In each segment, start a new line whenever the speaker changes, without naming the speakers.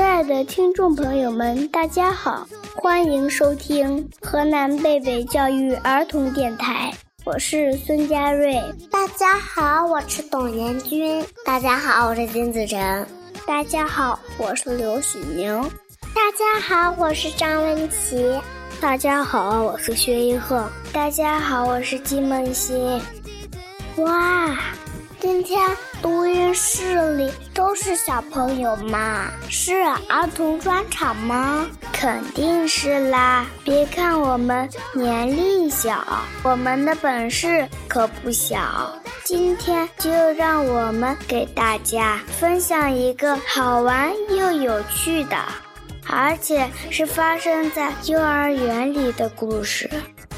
爱的听众朋友们，大家好，欢迎收听河南贝贝教育儿童电台，我是孙佳瑞。
大家好，我是董延军。
大家好，我是金子晨。
大家好，我是刘许宁。
大家好，我是张文琪。
大家好，我是薛一鹤。
大家好，我是金梦欣。
哇！今天录音室里都是小朋友吗？是儿童专场吗？
肯定是啦！别看我们年龄小，我们的本事可不小。今天就让我们给大家分享一个好玩又有趣的，而且是发生在幼儿园里的故事。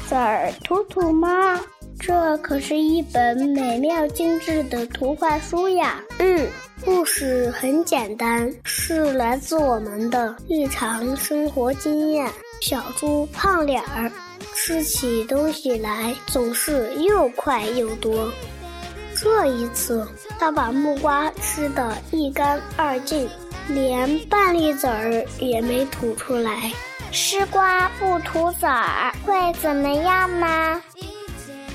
籽儿图图吗？这可是一本美妙精致的图画书呀！
嗯，故事很简单，是来自我们的日常生活经验。小猪胖脸儿吃起东西来总是又快又多。这一次，他把木瓜吃得一干二净，连半粒籽儿也没吐出来。
吃瓜不吐籽儿会怎么样吗？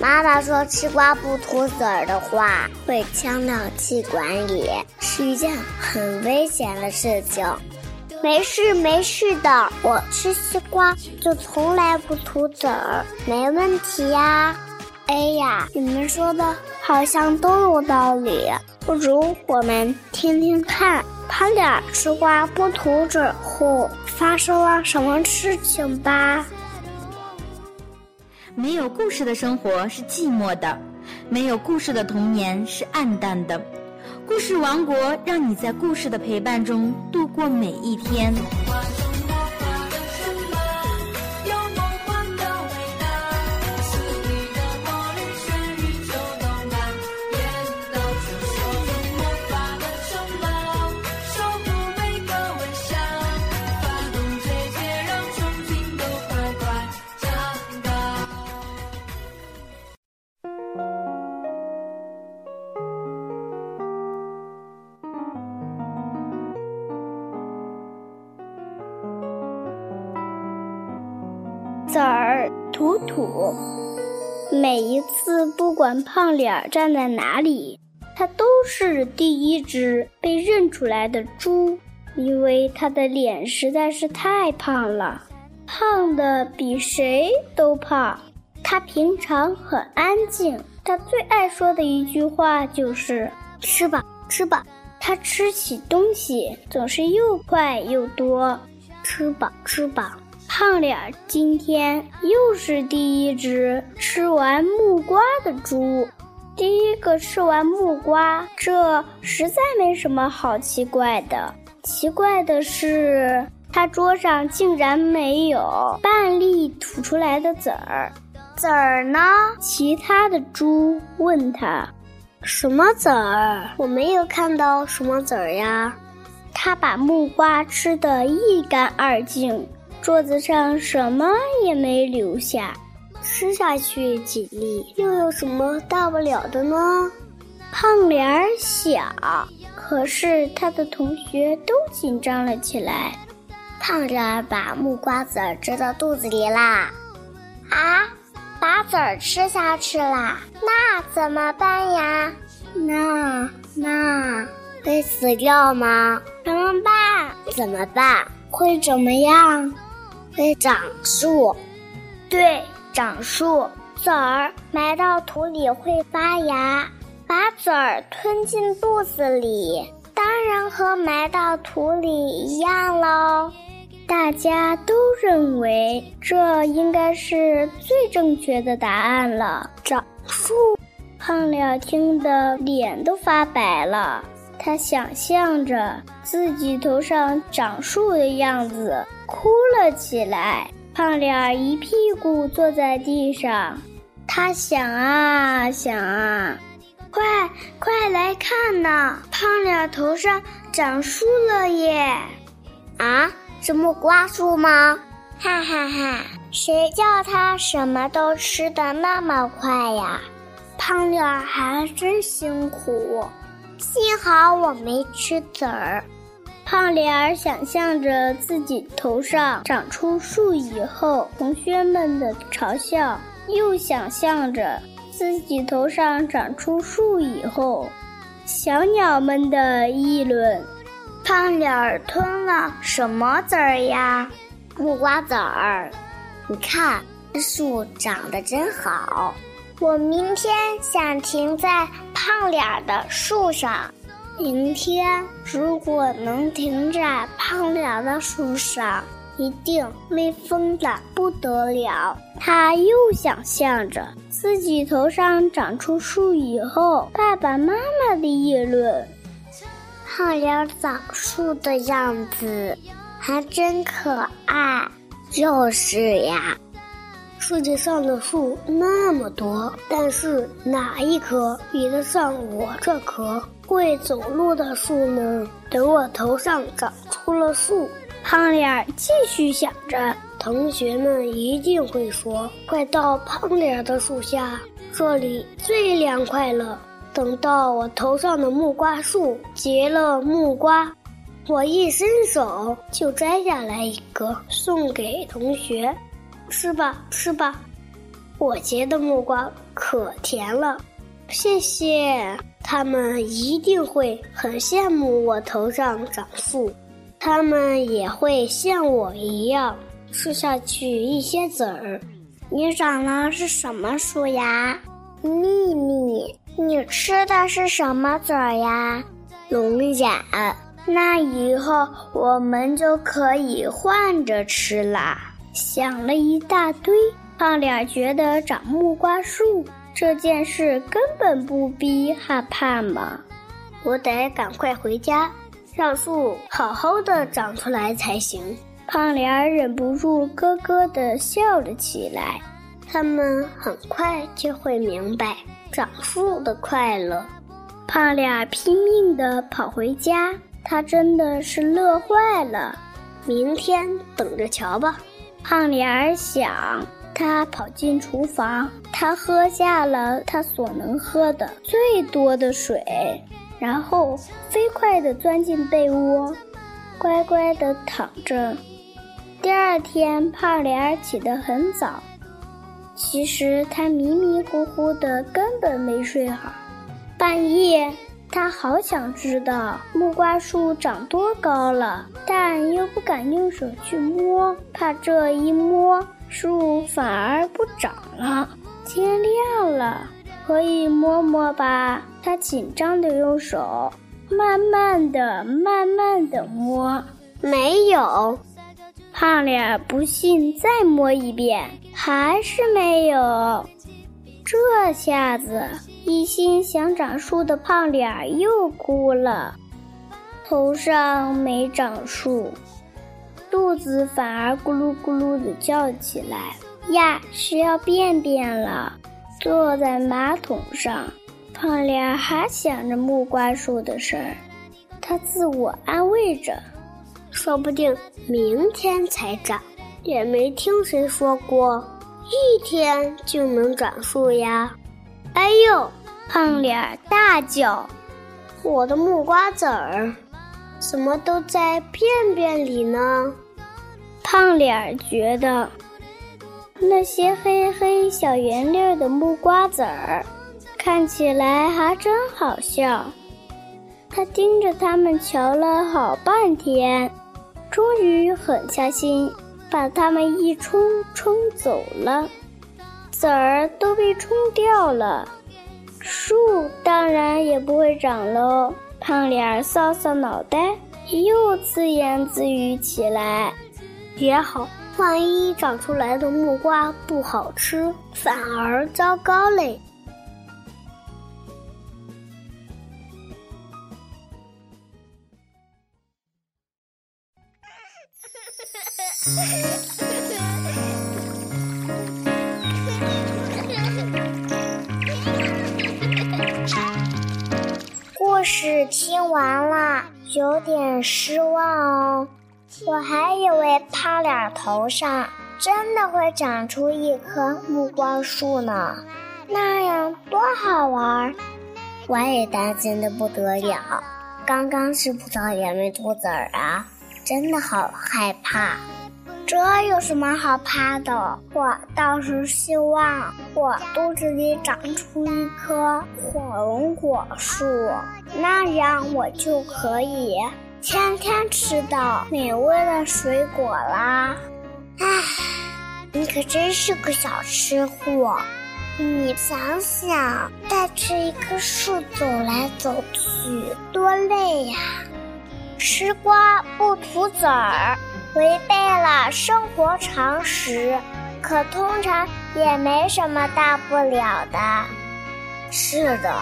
妈妈说：“吃瓜不吐籽儿的话，会呛到气管里，是一件很危险的事情。”
没事没事的，我吃西瓜就从来不吐籽儿，没问题呀。
哎呀，你们说的好像都有道理，不如我们听听看，胖脸吃瓜不吐籽后发生了什么事情吧。
没有故事的生活是寂寞的，没有故事的童年是暗淡的。故事王国让你在故事的陪伴中度过每一天。
籽儿吐吐，每一次不管胖脸站在哪里，他都是第一只被认出来的猪，因为他的脸实在是太胖了，胖的比谁都胖。他平常很安静，他最爱说的一句话就是“吃吧，吃吧”。他吃起东西总是又快又多，“吃吧，吃吧”。胖脸儿今天又是第一只吃完木瓜的猪，第一个吃完木瓜，这实在没什么好奇怪的。奇怪的是，他桌上竟然没有半粒吐出来的籽儿。
籽儿呢？
其他的猪问他：“
什么籽儿？我没有看到什么籽儿呀。”
他把木瓜吃得一干二净。桌子上什么也没留下，
吃下去几粒又有什么大不了的呢？
胖脸儿小，可是他的同学都紧张了起来。
胖脸儿把木瓜籽儿吃到肚子里啦！
啊，把籽儿吃下去啦？那怎么办呀？
那那
会死掉吗？
怎么办？
怎么办？
会怎么样？
会长树，
对，长树。籽儿埋到土里会发芽，把籽儿吞进肚子里，当然和埋到土里一样喽。
大家都认为这应该是最正确的答案了。
长树，
胖鸟听得脸都发白了，他想象着自己头上长树的样子。哭了起来，胖脸儿一屁股坐在地上。他想啊想啊，
快快来看呐！胖脸头上长树了耶！
啊，是木瓜树吗？
哈哈哈！谁叫他什么都吃的那么快呀？
胖脸还真辛苦。
幸好我没吃籽儿。
胖脸儿想象着自己头上长出树以后，同学们的嘲笑；又想象着自己头上长出树以后，小鸟们的议论。
胖脸儿吞了什么籽儿呀？
木瓜籽儿。你看，这树长得真好。
我明天想停在胖脸儿的树上。
明天如果能停在胖脸的树上，一定威风的不得了。
他又想象着自己头上长出树以后，爸爸妈妈的议论。
胖脸长树的样子还真可爱。就是呀，
世界上的树那么多，但是哪一棵比得上我这棵？会走路的树呢？等我头上长出了树，
胖脸儿继续想着，
同学们一定会说：“快到胖脸儿的树下，这里最凉快了。”等到我头上的木瓜树结了木瓜，我一伸手就摘下来一个送给同学，吃吧，吃吧，我结的木瓜可甜了，谢谢。他们一定会很羡慕我头上长树，他们也会像我一样吃下去一些籽儿。
你长的是什么树呀？
秘密，你吃的是什么籽儿呀？
龙眼。
那以后我们就可以换着吃啦。
想了一大堆，胖脸觉得长木瓜树。这件事根本不必害怕嘛！
我得赶快回家，让树好好的长出来才行。
胖脸忍不住咯咯的笑了起来。
他们很快就会明白长树的快乐。
胖脸拼命的跑回家，他真的是乐坏了。
明天等着瞧吧，
胖脸儿想。他跑进厨房，他喝下了他所能喝的最多的水，然后飞快地钻进被窝，乖乖地躺着。第二天，胖脸儿起得很早，其实他迷迷糊糊的，根本没睡好。半夜，他好想知道木瓜树长多高了，但又不敢用手去摸，怕这一摸。树反而不长了。天亮了，可以摸摸吧？他紧张地用手慢慢的、慢慢的摸，
没有。
胖脸不信，再摸一遍，还是没有。这下子，一心想长树的胖脸又哭了。头上没长树。肚子反而咕噜咕噜的叫起来呀！需要便便了。坐在马桶上，胖脸还想着木瓜树的事儿，他自我安慰着：
说不定明天才长，也没听谁说过一天就能长树呀！哎呦！
胖脸大叫：“
我的木瓜籽儿！”怎么都在便便里呢？
胖脸儿觉得那些黑黑小圆粒的木瓜籽儿看起来还真好笑。他盯着它们瞧了好半天，终于狠下心把它们一冲冲走了，籽儿都被冲掉了，树当然也不会长喽。胖脸儿搔搔脑袋，又自言自语起来：“
也好，万一长出来的木瓜不好吃，反而糟糕嘞。”
故事听完了，有点失望哦。我还以为胖脸头上真的会长出一棵木瓜树呢，那样多好玩！
我也担心的不得了。刚刚吃葡萄也没吐籽儿啊，真的好害怕。
这有什么好怕的？我倒是希望我肚子里长出一棵火龙果树，那样我就可以天天吃到美味的水果啦。
唉，你可真是个小吃货。你想想，带着一棵树走来走去，多累呀！
吃瓜不吐籽儿。违背了生活常识，可通常也没什么大不了的。
是的，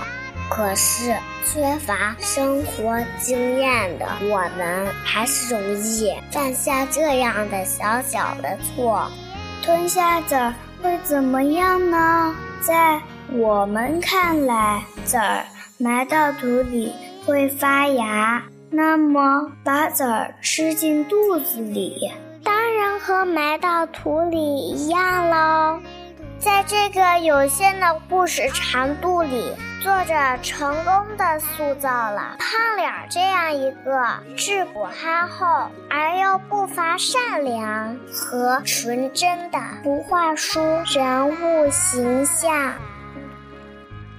可是缺乏生活经验的我们，还是容易犯下这样的小小的错。
吞下籽儿会怎么样呢？在我们看来，籽儿埋到土里会发芽。那么，把籽儿吃进肚子里，
当然和埋到土里一样喽。在这个有限的故事长度里，作者成功的塑造了胖脸这样一个质朴憨厚而又不乏善良和纯真的图画书人物形象。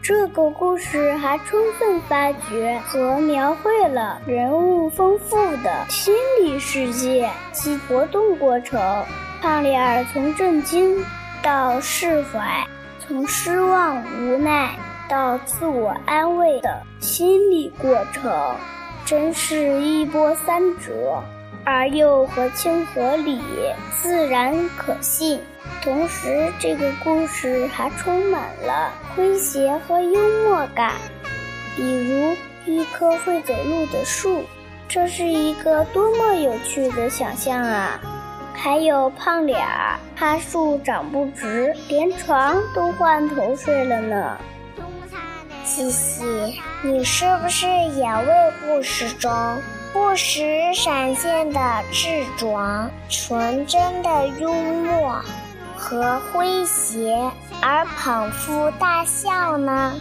这个故事还充分发掘和描绘了人物丰富的心理世界及活动过程。胖脸儿从震惊到释怀，从失望无奈到自我安慰的心理过程，真是一波三折，而又合情合理，自然可信。同时，这个故事还充满了诙谐和幽默感，比如一棵会走路的树，这是一个多么有趣的想象啊！还有胖脸儿，怕树长不直，连床都换头睡了呢。
西西，你是不是也为故事中不时闪现的智壮、纯真的幽默？和诙谐而捧腹大笑呢。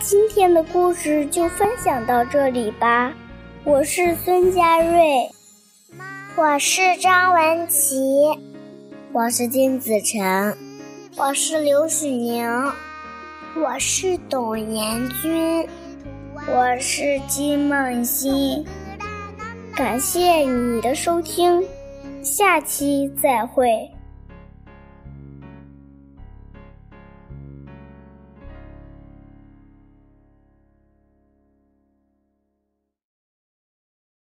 今天的故事就分享到这里吧。我是孙佳瑞，
我是张文琪，
我是金子晨，
我是刘许宁，
我是董延军，
我是金梦欣。感谢你的收听，下期再会。